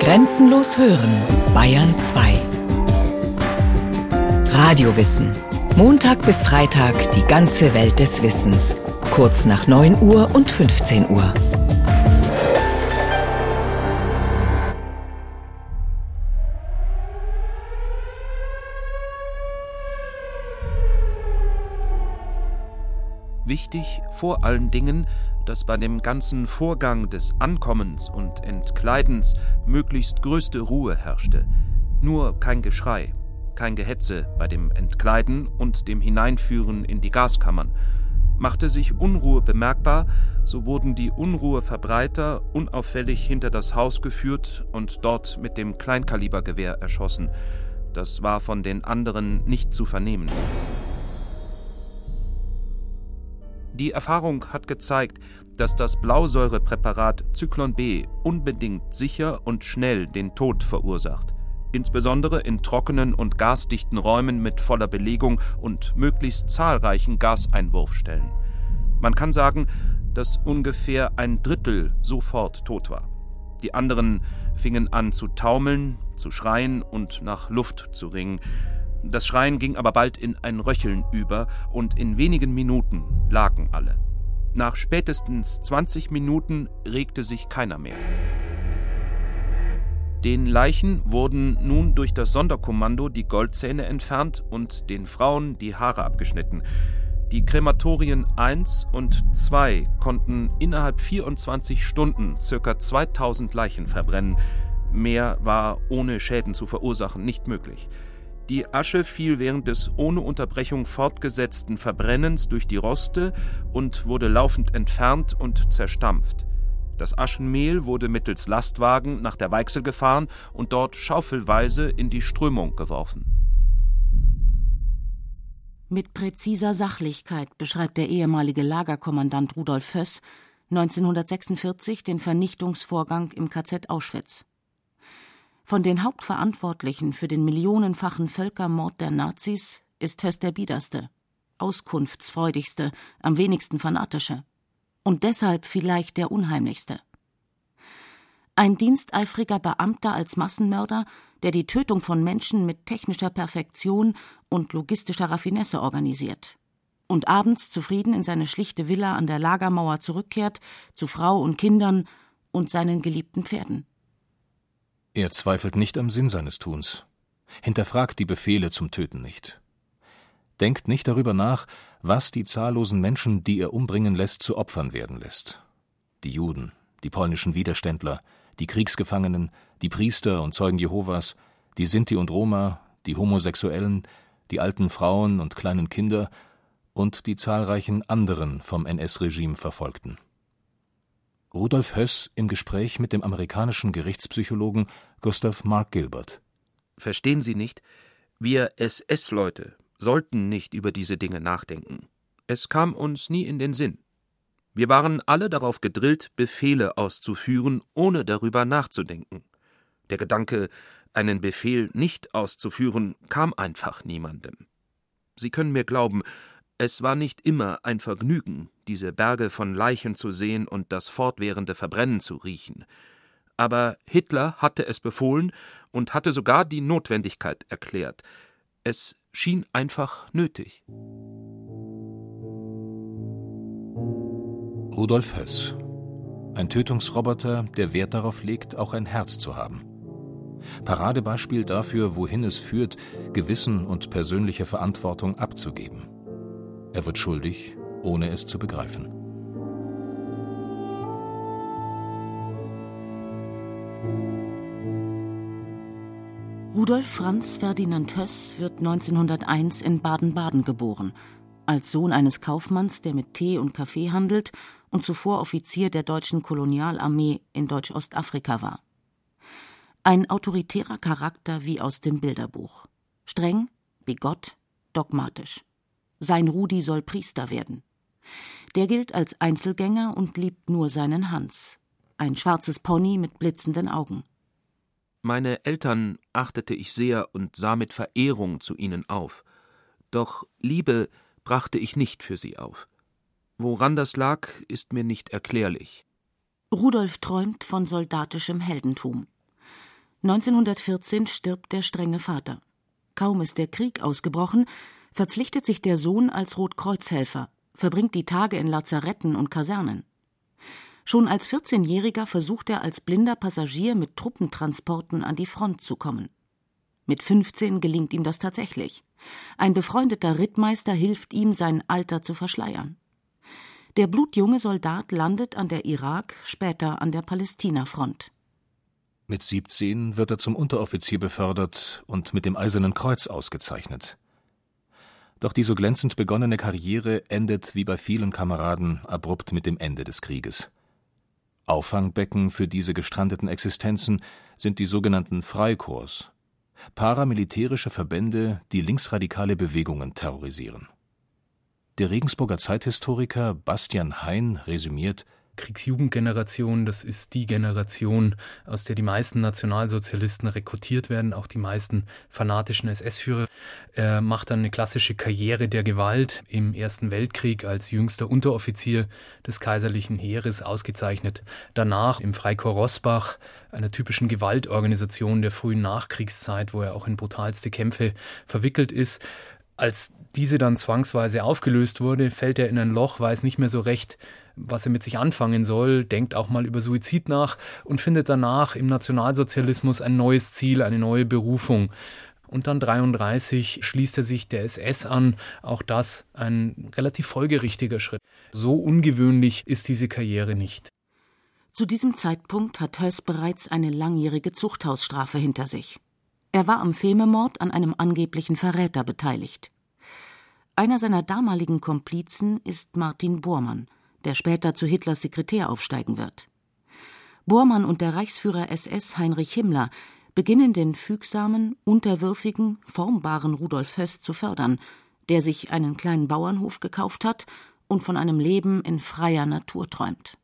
Grenzenlos hören, Bayern 2. Radiowissen. Montag bis Freitag die ganze Welt des Wissens. Kurz nach 9 Uhr und 15 Uhr. Wichtig vor allen Dingen, dass bei dem ganzen Vorgang des Ankommens und Entkleidens möglichst größte Ruhe herrschte. Nur kein Geschrei, kein Gehetze bei dem Entkleiden und dem Hineinführen in die Gaskammern. Machte sich Unruhe bemerkbar, so wurden die Unruheverbreiter unauffällig hinter das Haus geführt und dort mit dem Kleinkalibergewehr erschossen. Das war von den anderen nicht zu vernehmen. Die Erfahrung hat gezeigt, dass das Blausäurepräparat Zyklon B unbedingt sicher und schnell den Tod verursacht, insbesondere in trockenen und gasdichten Räumen mit voller Belegung und möglichst zahlreichen Gaseinwurfstellen. Man kann sagen, dass ungefähr ein Drittel sofort tot war. Die anderen fingen an zu taumeln, zu schreien und nach Luft zu ringen. Das Schreien ging aber bald in ein Röcheln über, und in wenigen Minuten lagen alle. Nach spätestens 20 Minuten regte sich keiner mehr. Den Leichen wurden nun durch das Sonderkommando die Goldzähne entfernt und den Frauen die Haare abgeschnitten. Die Krematorien 1 und 2 konnten innerhalb 24 Stunden ca. 2000 Leichen verbrennen. Mehr war ohne Schäden zu verursachen nicht möglich. Die Asche fiel während des ohne Unterbrechung fortgesetzten Verbrennens durch die Roste und wurde laufend entfernt und zerstampft. Das Aschenmehl wurde mittels Lastwagen nach der Weichsel gefahren und dort schaufelweise in die Strömung geworfen. Mit präziser Sachlichkeit beschreibt der ehemalige Lagerkommandant Rudolf Höss 1946 den Vernichtungsvorgang im KZ Auschwitz. Von den Hauptverantwortlichen für den millionenfachen Völkermord der Nazis ist Höss der biederste, auskunftsfreudigste, am wenigsten fanatische und deshalb vielleicht der unheimlichste. Ein diensteifriger Beamter als Massenmörder, der die Tötung von Menschen mit technischer Perfektion und logistischer Raffinesse organisiert und abends zufrieden in seine schlichte Villa an der Lagermauer zurückkehrt, zu Frau und Kindern und seinen geliebten Pferden. Er zweifelt nicht am Sinn seines Tuns, hinterfragt die Befehle zum Töten nicht, denkt nicht darüber nach, was die zahllosen Menschen, die er umbringen lässt, zu Opfern werden lässt. Die Juden, die polnischen Widerständler, die Kriegsgefangenen, die Priester und Zeugen Jehovas, die Sinti und Roma, die Homosexuellen, die alten Frauen und kleinen Kinder und die zahlreichen anderen vom NS-Regime Verfolgten. Rudolf Höss im Gespräch mit dem amerikanischen Gerichtspsychologen Gustav Mark Gilbert. Verstehen Sie nicht? Wir SS-Leute sollten nicht über diese Dinge nachdenken. Es kam uns nie in den Sinn. Wir waren alle darauf gedrillt, Befehle auszuführen, ohne darüber nachzudenken. Der Gedanke, einen Befehl nicht auszuführen, kam einfach niemandem. Sie können mir glauben, es war nicht immer ein Vergnügen, diese Berge von Leichen zu sehen und das fortwährende Verbrennen zu riechen. Aber Hitler hatte es befohlen und hatte sogar die Notwendigkeit erklärt. Es schien einfach nötig. Rudolf Höss. Ein Tötungsroboter, der Wert darauf legt, auch ein Herz zu haben. Paradebeispiel dafür, wohin es führt, Gewissen und persönliche Verantwortung abzugeben. Er wird schuldig, ohne es zu begreifen. Rudolf Franz Ferdinand Höss wird 1901 in Baden-Baden geboren, als Sohn eines Kaufmanns, der mit Tee und Kaffee handelt und zuvor Offizier der deutschen Kolonialarmee in Deutsch-Ostafrika war. Ein autoritärer Charakter wie aus dem Bilderbuch. Streng, bigott, dogmatisch. Sein Rudi soll Priester werden. Der gilt als Einzelgänger und liebt nur seinen Hans, ein schwarzes Pony mit blitzenden Augen. Meine Eltern achtete ich sehr und sah mit Verehrung zu ihnen auf. Doch Liebe brachte ich nicht für sie auf. Woran das lag, ist mir nicht erklärlich. Rudolf träumt von soldatischem Heldentum. 1914 stirbt der strenge Vater. Kaum ist der Krieg ausgebrochen, verpflichtet sich der Sohn als Rotkreuzhelfer, verbringt die Tage in Lazaretten und Kasernen. Schon als 14-Jähriger versucht er als blinder Passagier mit Truppentransporten an die Front zu kommen. Mit 15 gelingt ihm das tatsächlich. Ein befreundeter Rittmeister hilft ihm, sein Alter zu verschleiern. Der blutjunge Soldat landet an der Irak, später an der Palästina-Front. Mit 17 wird er zum Unteroffizier befördert und mit dem Eisernen Kreuz ausgezeichnet. Doch die so glänzend begonnene Karriere endet wie bei vielen Kameraden abrupt mit dem Ende des Krieges. Auffangbecken für diese gestrandeten Existenzen sind die sogenannten Freikorps, paramilitärische Verbände, die linksradikale Bewegungen terrorisieren. Der Regensburger Zeithistoriker Bastian Hein resümiert Kriegsjugendgeneration, das ist die Generation, aus der die meisten Nationalsozialisten rekrutiert werden, auch die meisten fanatischen SS-Führer. Er macht dann eine klassische Karriere der Gewalt im Ersten Weltkrieg als jüngster Unteroffizier des kaiserlichen Heeres ausgezeichnet. Danach im Freikorps Rossbach, einer typischen Gewaltorganisation der frühen Nachkriegszeit, wo er auch in brutalste Kämpfe verwickelt ist. Als diese dann zwangsweise aufgelöst wurde, fällt er in ein Loch, weiß nicht mehr so recht, was er mit sich anfangen soll, denkt auch mal über Suizid nach und findet danach im Nationalsozialismus ein neues Ziel, eine neue Berufung. Und dann 33 schließt er sich der SS an. Auch das ein relativ folgerichtiger Schritt. So ungewöhnlich ist diese Karriere nicht. Zu diesem Zeitpunkt hat Höss bereits eine langjährige Zuchthausstrafe hinter sich. Er war am Fememord an einem angeblichen Verräter beteiligt. Einer seiner damaligen Komplizen ist Martin Bormann, der später zu Hitlers Sekretär aufsteigen wird. Bormann und der Reichsführer SS Heinrich Himmler beginnen den fügsamen, unterwürfigen, formbaren Rudolf Höss zu fördern, der sich einen kleinen Bauernhof gekauft hat und von einem Leben in freier Natur träumt.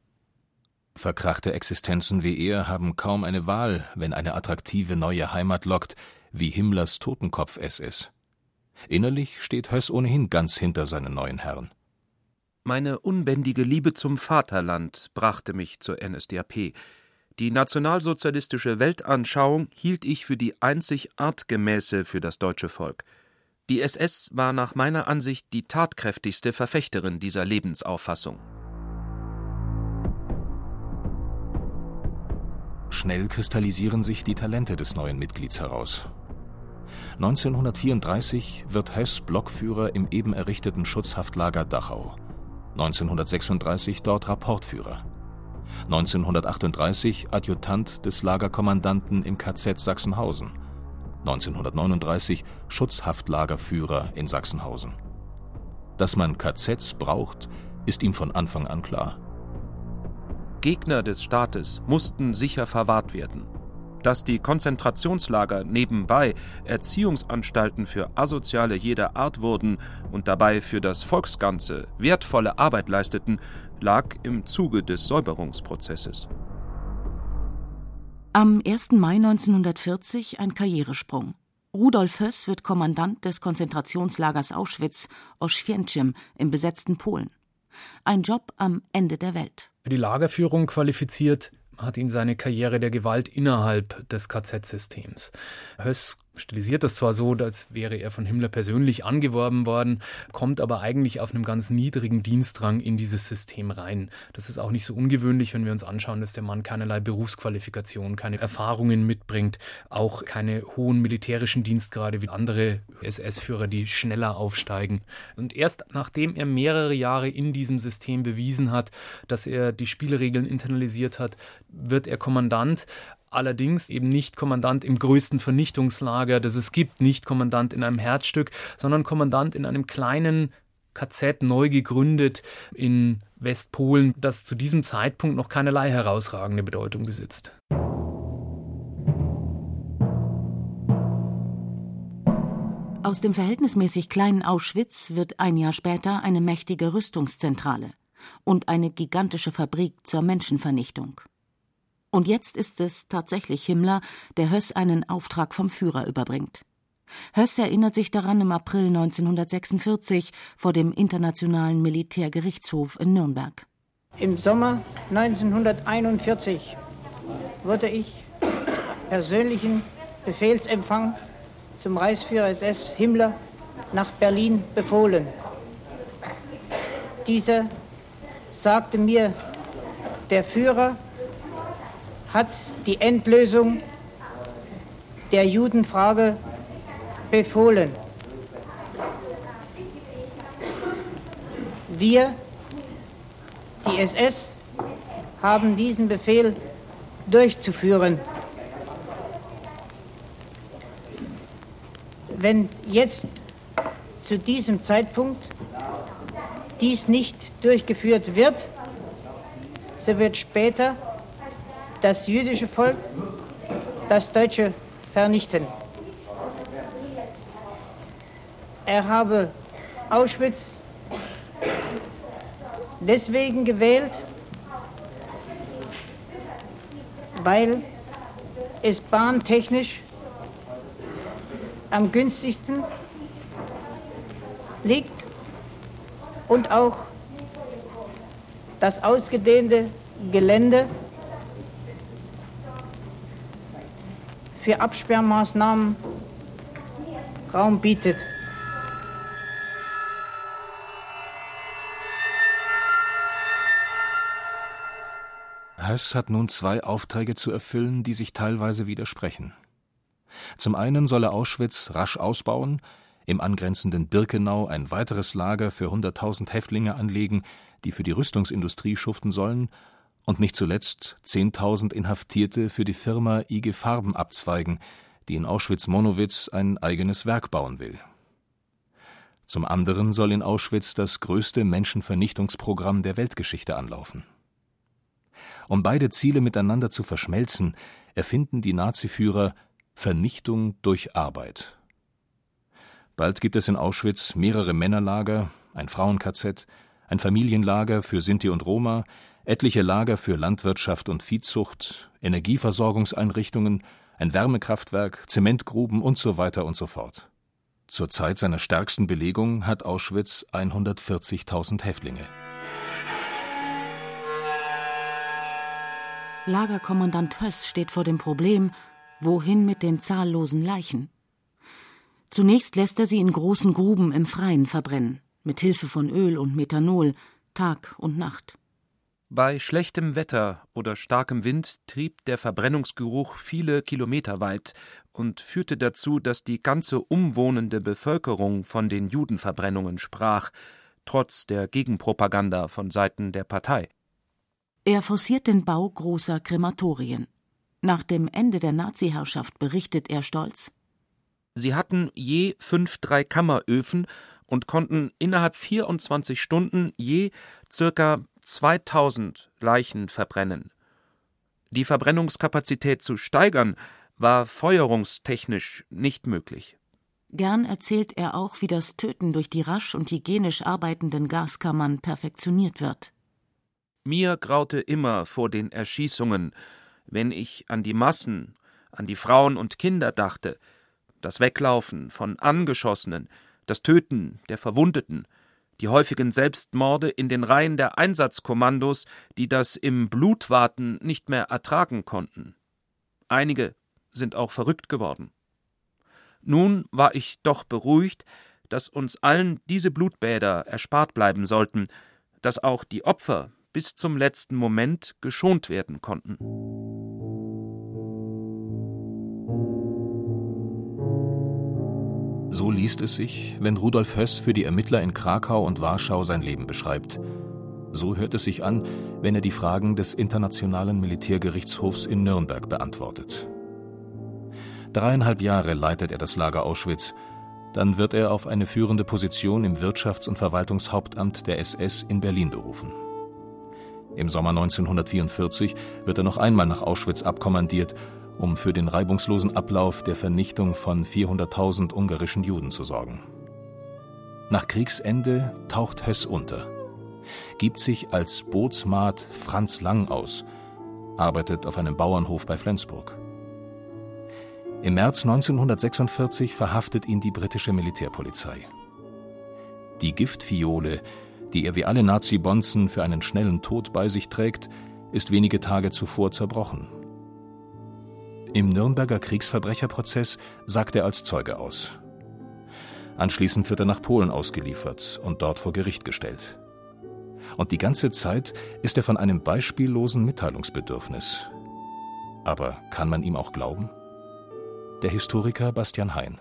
Verkrachte Existenzen wie er haben kaum eine Wahl, wenn eine attraktive neue Heimat lockt, wie Himmlers Totenkopf-SS. Innerlich steht Höss ohnehin ganz hinter seinen neuen Herren. Meine unbändige Liebe zum Vaterland brachte mich zur NSDAP. Die nationalsozialistische Weltanschauung hielt ich für die einzig artgemäße für das deutsche Volk. Die SS war nach meiner Ansicht die tatkräftigste Verfechterin dieser Lebensauffassung. Schnell kristallisieren sich die Talente des neuen Mitglieds heraus. 1934 wird Höss Blockführer im eben errichteten Schutzhaftlager Dachau. 1936 dort Rapportführer. 1938 Adjutant des Lagerkommandanten im KZ Sachsenhausen. 1939 Schutzhaftlagerführer in Sachsenhausen. Dass man KZs braucht, ist ihm von Anfang an klar. Gegner des Staates mussten sicher verwahrt werden dass die Konzentrationslager nebenbei Erziehungsanstalten für Asoziale jeder Art wurden und dabei für das Volksganze wertvolle Arbeit leisteten, lag im Zuge des Säuberungsprozesses. Am 1. Mai 1940 ein Karrieresprung. Rudolf Höss wird Kommandant des Konzentrationslagers Auschwitz, Oświęcim, im besetzten Polen. Ein Job am Ende der Welt. Für die Lagerführung qualifiziert hat ihn seine Karriere der Gewalt innerhalb des KZ-Systems. Höss stilisiert das zwar so, als wäre er von Himmler persönlich angeworben worden, kommt aber eigentlich auf einem ganz niedrigen Dienstrang in dieses System rein. Das ist auch nicht so ungewöhnlich, wenn wir uns anschauen, dass der Mann keinerlei Berufsqualifikation, keine Erfahrungen mitbringt, auch keine hohen militärischen Dienstgrade wie andere SS-Führer, die schneller aufsteigen. Und erst nachdem er mehrere Jahre in diesem System bewiesen hat, dass er die Spielregeln internalisiert hat, wird er Kommandant allerdings eben nicht Kommandant im größten Vernichtungslager, das es gibt, nicht Kommandant in einem Herzstück, sondern Kommandant in einem kleinen KZ neu gegründet in Westpolen, das zu diesem Zeitpunkt noch keinerlei herausragende Bedeutung besitzt. Aus dem verhältnismäßig kleinen Auschwitz wird ein Jahr später eine mächtige Rüstungszentrale und eine gigantische Fabrik zur Menschenvernichtung. Und jetzt ist es tatsächlich Himmler, der Höss einen Auftrag vom Führer überbringt. Höss erinnert sich daran im April 1946 vor dem Internationalen Militärgerichtshof in Nürnberg. Im Sommer 1941 wurde ich persönlichen Befehlsempfang zum Reichsführer SS Himmler nach Berlin befohlen. Dieser sagte mir, der Führer hat die Endlösung der Judenfrage befohlen. Wir, die SS, haben diesen Befehl durchzuführen. Wenn jetzt zu diesem Zeitpunkt dies nicht durchgeführt wird, so wird später das jüdische Volk das deutsche vernichten. Er habe Auschwitz deswegen gewählt, weil es bahntechnisch am günstigsten liegt und auch das ausgedehnte Gelände für Absperrmaßnahmen Raum bietet. Höss hat nun zwei Aufträge zu erfüllen, die sich teilweise widersprechen. Zum einen soll er Auschwitz rasch ausbauen, im angrenzenden Birkenau ein weiteres Lager für 100.000 Häftlinge anlegen, die für die Rüstungsindustrie schuften sollen, und nicht zuletzt 10.000 Inhaftierte für die Firma IG Farben abzweigen, die in Auschwitz-Monowitz ein eigenes Werk bauen will. Zum anderen soll in Auschwitz das größte Menschenvernichtungsprogramm der Weltgeschichte anlaufen. Um beide Ziele miteinander zu verschmelzen, erfinden die Naziführer Vernichtung durch Arbeit. Bald gibt es in Auschwitz mehrere Männerlager, ein Frauen-KZ, ein Familienlager für Sinti und Roma, etliche Lager für Landwirtschaft und Viehzucht, Energieversorgungseinrichtungen, ein Wärmekraftwerk, Zementgruben und so weiter und so fort. Zur Zeit seiner stärksten Belegung hat Auschwitz 140.000 Häftlinge. Lagerkommandant Höss steht vor dem Problem, wohin mit den zahllosen Leichen? Zunächst lässt er sie in großen Gruben im Freien verbrennen, mit Hilfe von Öl und Methanol, Tag und Nacht. Bei schlechtem Wetter oder starkem Wind trieb der Verbrennungsgeruch viele Kilometer weit und führte dazu, dass die ganze umwohnende Bevölkerung von den Judenverbrennungen sprach, trotz der Gegenpropaganda von Seiten der Partei. Er forciert den Bau großer Krematorien. Nach dem Ende der Nazi-Herrschaft berichtet er stolz: Sie hatten je fünf Dreikammeröfen und konnten innerhalb 24 Stunden je circa 2000 Leichen verbrennen. Die Verbrennungskapazität zu steigern war feuerungstechnisch nicht möglich. Gern erzählt er auch, wie das Töten durch die rasch und hygienisch arbeitenden Gaskammern perfektioniert wird. Mir graute immer vor den Erschießungen, wenn ich an die Massen, an die Frauen und Kinder dachte, das Weglaufen von Angeschossenen, das Töten der Verwundeten, die häufigen Selbstmorde in den Reihen der Einsatzkommandos, die das im Blutwarten nicht mehr ertragen konnten. Einige sind auch verrückt geworden. Nun war ich doch beruhigt, dass uns allen diese Blutbäder erspart bleiben sollten, dass auch die Opfer bis zum letzten Moment geschont werden konnten. So liest es sich, wenn Rudolf Höss für die Ermittler in Krakau und Warschau sein Leben beschreibt. So hört es sich an, wenn er die Fragen des Internationalen Militärgerichtshofs in Nürnberg beantwortet. Dreieinhalb Jahre leitet er das Lager Auschwitz, dann wird er auf eine führende Position im Wirtschafts- und Verwaltungshauptamt der SS in Berlin berufen. Im Sommer 1944 wird er noch einmal nach Auschwitz abkommandiert um für den reibungslosen Ablauf der Vernichtung von 400.000 ungarischen Juden zu sorgen. Nach Kriegsende taucht Höss unter, gibt sich als Bootsmaat Franz Lang aus, arbeitet auf einem Bauernhof bei Flensburg. Im März 1946 verhaftet ihn die britische Militärpolizei. Die Giftfiole, die er wie alle Nazi-Bonzen für einen schnellen Tod bei sich trägt, ist wenige Tage zuvor zerbrochen. Im Nürnberger Kriegsverbrecherprozess sagt er als Zeuge aus. Anschließend wird er nach Polen ausgeliefert und dort vor Gericht gestellt. Und die ganze Zeit ist er von einem beispiellosen Mitteilungsbedürfnis. Aber kann man ihm auch glauben? Der Historiker Bastian Hein.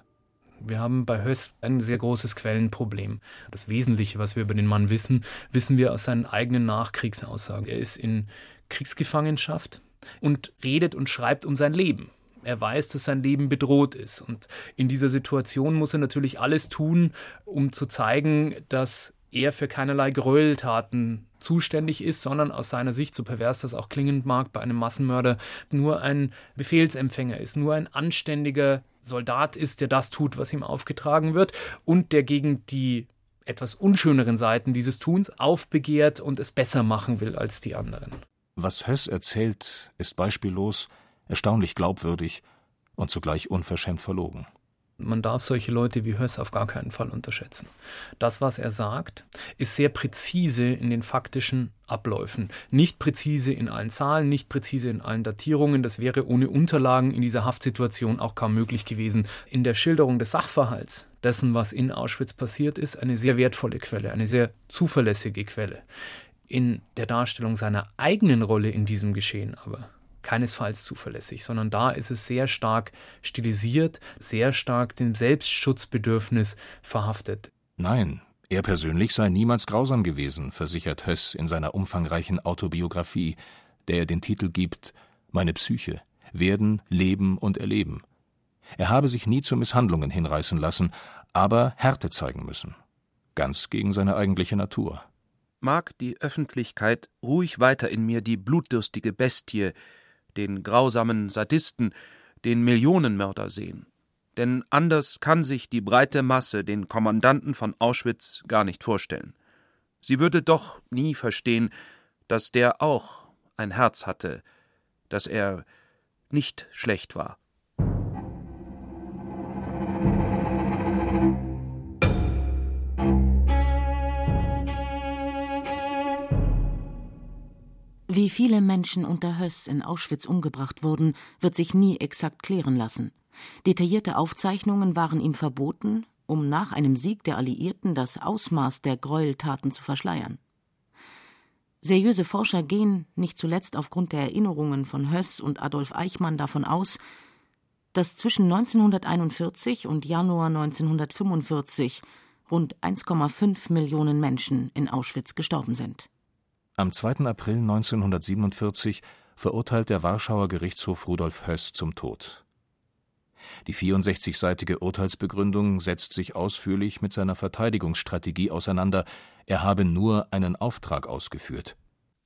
Wir haben bei Höss ein sehr großes Quellenproblem. Das Wesentliche, was wir über den Mann wissen, wissen wir aus seinen eigenen Nachkriegsaussagen. Er ist in Kriegsgefangenschaft und redet und schreibt um sein Leben. Er weiß, dass sein Leben bedroht ist. Und in dieser Situation muss er natürlich alles tun, um zu zeigen, dass er für keinerlei Gräueltaten zuständig ist, sondern aus seiner Sicht, so pervers das auch klingend mag, bei einem Massenmörder nur ein Befehlsempfänger ist, nur ein anständiger Soldat ist, der das tut, was ihm aufgetragen wird und der gegen die etwas unschöneren Seiten dieses Tuns aufbegehrt und es besser machen will als die anderen. Was Höss erzählt, ist beispiellos, erstaunlich glaubwürdig und zugleich unverschämt verlogen. Man darf solche Leute wie Höss auf gar keinen Fall unterschätzen. Das, was er sagt, ist sehr präzise in den faktischen Abläufen. Nicht präzise in allen Zahlen, nicht präzise in allen Datierungen. Das wäre ohne Unterlagen in dieser Haftsituation auch kaum möglich gewesen. In der Schilderung des Sachverhalts, dessen, was in Auschwitz passiert ist, eine sehr wertvolle Quelle, eine sehr zuverlässige Quelle. In der Darstellung seiner eigenen Rolle in diesem Geschehen aber keinesfalls zuverlässig, sondern da ist es sehr stark stilisiert, sehr stark dem Selbstschutzbedürfnis verhaftet. Nein, er persönlich sei niemals grausam gewesen, versichert Höss in seiner umfangreichen Autobiografie, der er den Titel gibt Meine Psyche Werden, Leben und Erleben. Er habe sich nie zu Misshandlungen hinreißen lassen, aber Härte zeigen müssen. Ganz gegen seine eigentliche Natur. Mag die Öffentlichkeit ruhig weiter in mir die blutdürstige Bestie, den grausamen Sadisten, den Millionenmörder sehen. Denn anders kann sich die breite Masse den Kommandanten von Auschwitz gar nicht vorstellen. Sie würde doch nie verstehen, dass der auch ein Herz hatte, dass er nicht schlecht war. Wie viele Menschen unter Höss in Auschwitz umgebracht wurden, wird sich nie exakt klären lassen. Detaillierte Aufzeichnungen waren ihm verboten, um nach einem Sieg der Alliierten das Ausmaß der Gräueltaten zu verschleiern. Seriöse Forscher gehen, nicht zuletzt aufgrund der Erinnerungen von Höss und Adolf Eichmann, davon aus, dass zwischen 1941 und Januar 1945 rund 1,5 Millionen Menschen in Auschwitz gestorben sind. Am 2. April 1947 verurteilt der Warschauer Gerichtshof Rudolf Höss zum Tod. Die 64-seitige Urteilsbegründung setzt sich ausführlich mit seiner Verteidigungsstrategie auseinander, er habe nur einen Auftrag ausgeführt.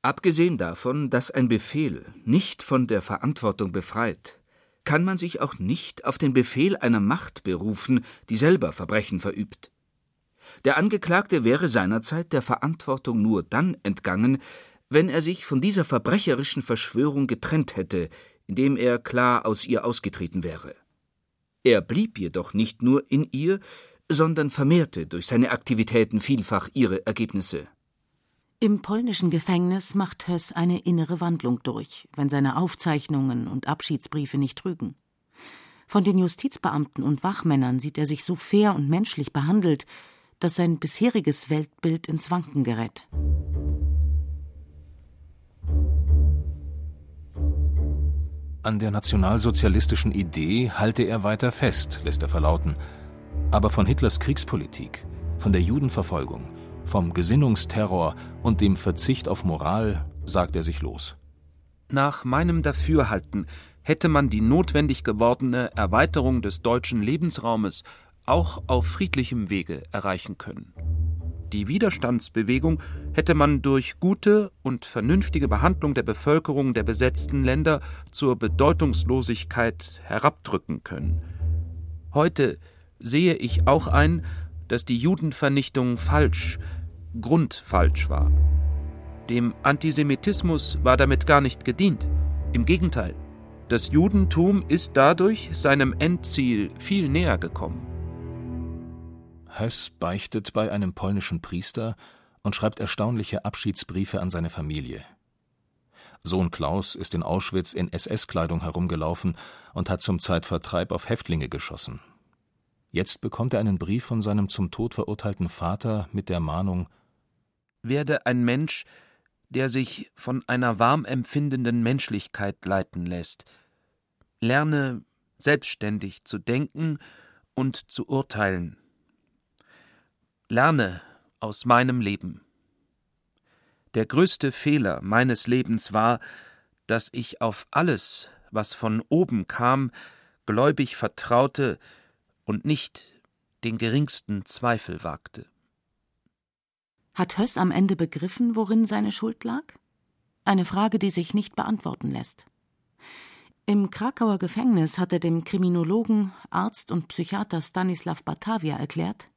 Abgesehen davon, dass ein Befehl nicht von der Verantwortung befreit, kann man sich auch nicht auf den Befehl einer Macht berufen, die selber Verbrechen verübt. Der Angeklagte wäre seinerzeit der Verantwortung nur dann entgangen, wenn er sich von dieser verbrecherischen Verschwörung getrennt hätte, indem er klar aus ihr ausgetreten wäre. Er blieb jedoch nicht nur in ihr, sondern vermehrte durch seine Aktivitäten vielfach ihre Ergebnisse. Im polnischen Gefängnis macht Höss eine innere Wandlung durch, wenn seine Aufzeichnungen und Abschiedsbriefe nicht trügen. Von den Justizbeamten und Wachmännern sieht er sich so fair und menschlich behandelt, dass sein bisheriges Weltbild ins Wanken gerät. An der nationalsozialistischen Idee halte er weiter fest, lässt er verlauten. Aber von Hitlers Kriegspolitik, von der Judenverfolgung, vom Gesinnungsterror und dem Verzicht auf Moral sagt er sich los. Nach meinem Dafürhalten hätte man die notwendig gewordene Erweiterung des deutschen Lebensraumes auch auf friedlichem Wege erreichen können. Die Widerstandsbewegung hätte man durch gute und vernünftige Behandlung der Bevölkerung der besetzten Länder zur Bedeutungslosigkeit herabdrücken können. Heute sehe ich auch ein, dass die Judenvernichtung falsch, grundfalsch war. Dem Antisemitismus war damit gar nicht gedient. Im Gegenteil, das Judentum ist dadurch seinem Endziel viel näher gekommen. Höss beichtet bei einem polnischen Priester und schreibt erstaunliche Abschiedsbriefe an seine Familie. Sohn Klaus ist in Auschwitz in SS-Kleidung herumgelaufen und hat zum Zeitvertreib auf Häftlinge geschossen. Jetzt bekommt er einen Brief von seinem zum Tod verurteilten Vater mit der Mahnung Werde ein Mensch, der sich von einer warm empfindenden Menschlichkeit leiten lässt. Lerne selbstständig zu denken und zu urteilen. Lerne aus meinem Leben. Der größte Fehler meines Lebens war, dass ich auf alles, was von oben kam, gläubig vertraute und nicht den geringsten Zweifel wagte. Hat Höss am Ende begriffen, worin seine Schuld lag? Eine Frage, die sich nicht beantworten lässt. Im Krakauer Gefängnis hat er dem Kriminologen, Arzt und Psychiater Stanislav Batavia erklärt,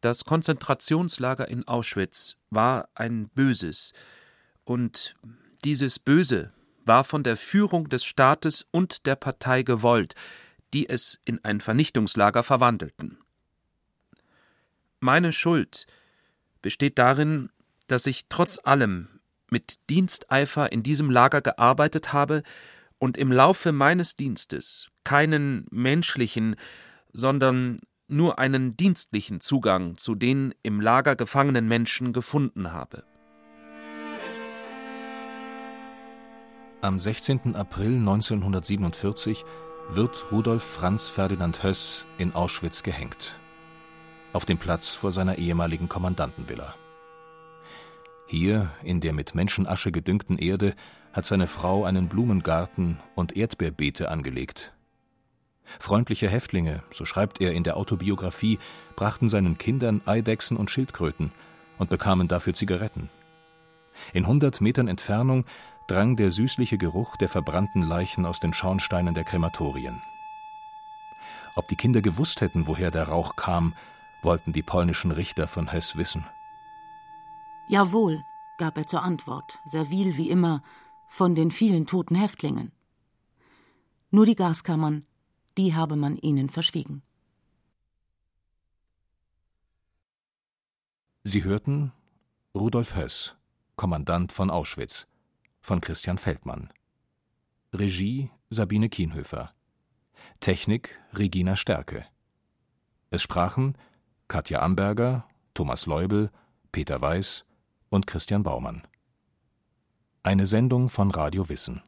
das Konzentrationslager in Auschwitz war ein böses, und dieses Böse war von der Führung des Staates und der Partei gewollt, die es in ein Vernichtungslager verwandelten. Meine Schuld besteht darin, dass ich trotz allem mit Diensteifer in diesem Lager gearbeitet habe und im Laufe meines Dienstes keinen menschlichen, sondern nur einen dienstlichen Zugang zu den im Lager gefangenen Menschen gefunden habe. Am 16. April 1947 wird Rudolf Franz Ferdinand Höss in Auschwitz gehängt. Auf dem Platz vor seiner ehemaligen Kommandantenvilla. Hier, in der mit Menschenasche gedüngten Erde, hat seine Frau einen Blumengarten und Erdbeerbeete angelegt, Freundliche Häftlinge, so schreibt er in der Autobiografie, brachten seinen Kindern Eidechsen und Schildkröten und bekamen dafür Zigaretten. In hundert Metern Entfernung drang der süßliche Geruch der verbrannten Leichen aus den Schornsteinen der Krematorien. Ob die Kinder gewusst hätten, woher der Rauch kam, wollten die polnischen Richter von Höss wissen. Jawohl, gab er zur Antwort, servil wie immer, von den vielen toten Häftlingen. Nur die Gaskammern, die habe man ihnen verschwiegen. Sie hörten Rudolf Höss, Kommandant von Auschwitz, von Christian Feldmann. Regie Sabine Kienhöfer. Technik Regina Stärke. Es sprachen Katja Amberger, Thomas Leubel, Peter Weiß und Christian Baumann. Eine Sendung von Radio Wissen.